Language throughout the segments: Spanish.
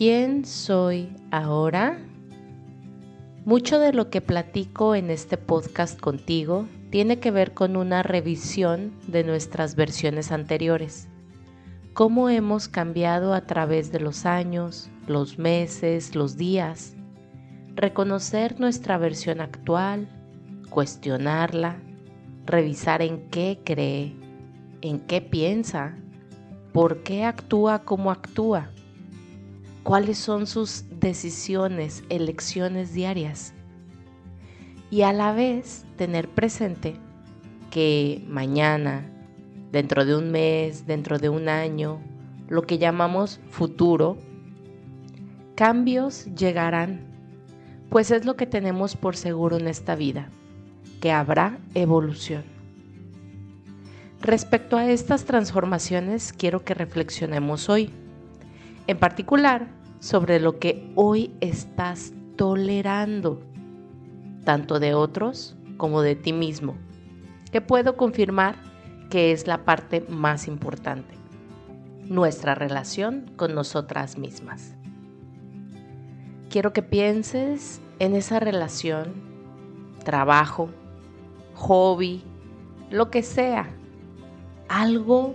¿Quién soy ahora? Mucho de lo que platico en este podcast contigo tiene que ver con una revisión de nuestras versiones anteriores. Cómo hemos cambiado a través de los años, los meses, los días. Reconocer nuestra versión actual, cuestionarla, revisar en qué cree, en qué piensa, por qué actúa como actúa cuáles son sus decisiones, elecciones diarias. Y a la vez tener presente que mañana, dentro de un mes, dentro de un año, lo que llamamos futuro, cambios llegarán, pues es lo que tenemos por seguro en esta vida, que habrá evolución. Respecto a estas transformaciones, quiero que reflexionemos hoy en particular sobre lo que hoy estás tolerando, tanto de otros como de ti mismo, que puedo confirmar que es la parte más importante, nuestra relación con nosotras mismas. Quiero que pienses en esa relación, trabajo, hobby, lo que sea, algo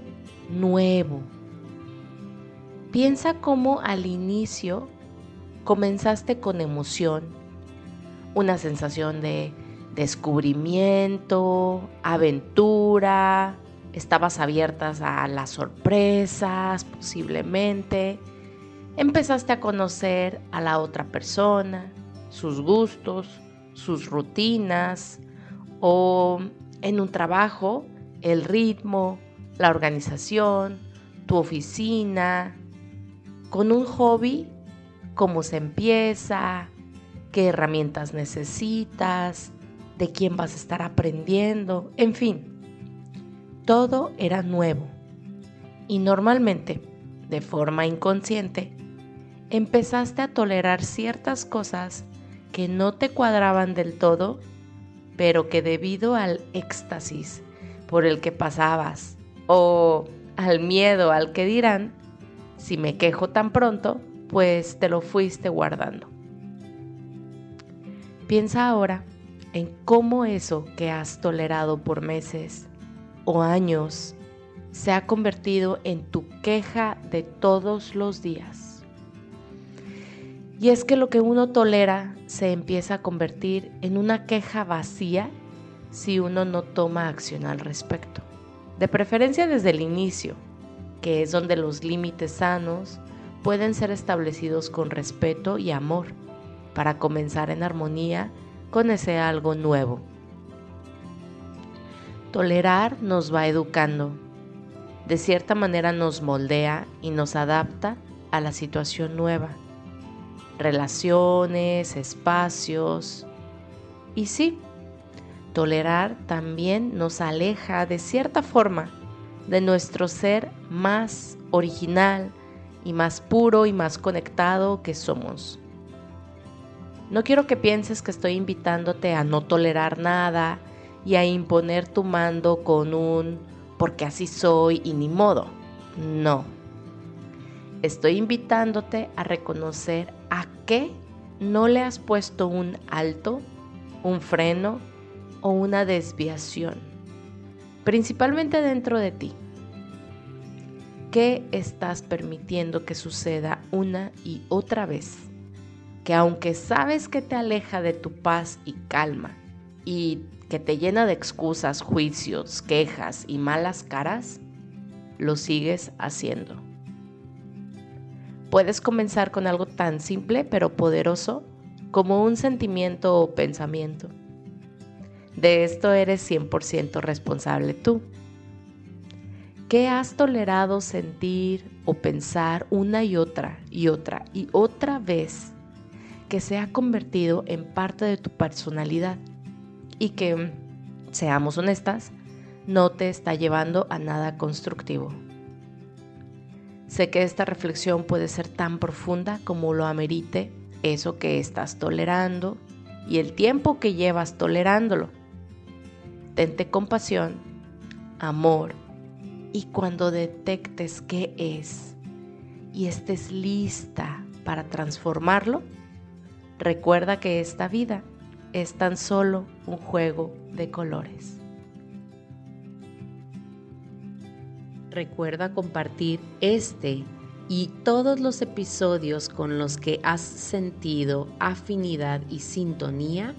nuevo Piensa cómo al inicio comenzaste con emoción, una sensación de descubrimiento, aventura, estabas abiertas a las sorpresas posiblemente, empezaste a conocer a la otra persona, sus gustos, sus rutinas o en un trabajo, el ritmo, la organización, tu oficina, con un hobby, cómo se empieza, qué herramientas necesitas, de quién vas a estar aprendiendo, en fin, todo era nuevo. Y normalmente, de forma inconsciente, empezaste a tolerar ciertas cosas que no te cuadraban del todo, pero que debido al éxtasis por el que pasabas o al miedo al que dirán, si me quejo tan pronto, pues te lo fuiste guardando. Piensa ahora en cómo eso que has tolerado por meses o años se ha convertido en tu queja de todos los días. Y es que lo que uno tolera se empieza a convertir en una queja vacía si uno no toma acción al respecto. De preferencia desde el inicio, que es donde los límites sanos pueden ser establecidos con respeto y amor para comenzar en armonía con ese algo nuevo. Tolerar nos va educando, de cierta manera nos moldea y nos adapta a la situación nueva, relaciones, espacios. Y sí, tolerar también nos aleja de cierta forma de nuestro ser más original y más puro y más conectado que somos. No quiero que pienses que estoy invitándote a no tolerar nada y a imponer tu mando con un porque así soy y ni modo. No. Estoy invitándote a reconocer a qué no le has puesto un alto, un freno o una desviación principalmente dentro de ti. ¿Qué estás permitiendo que suceda una y otra vez? Que aunque sabes que te aleja de tu paz y calma y que te llena de excusas, juicios, quejas y malas caras, lo sigues haciendo. Puedes comenzar con algo tan simple pero poderoso como un sentimiento o pensamiento de esto eres 100% responsable tú. ¿Qué has tolerado sentir o pensar una y otra y otra y otra vez que se ha convertido en parte de tu personalidad y que, seamos honestas, no te está llevando a nada constructivo? Sé que esta reflexión puede ser tan profunda como lo amerite eso que estás tolerando y el tiempo que llevas tolerándolo. Tente compasión, amor y cuando detectes qué es y estés lista para transformarlo, recuerda que esta vida es tan solo un juego de colores. Recuerda compartir este y todos los episodios con los que has sentido afinidad y sintonía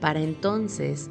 para entonces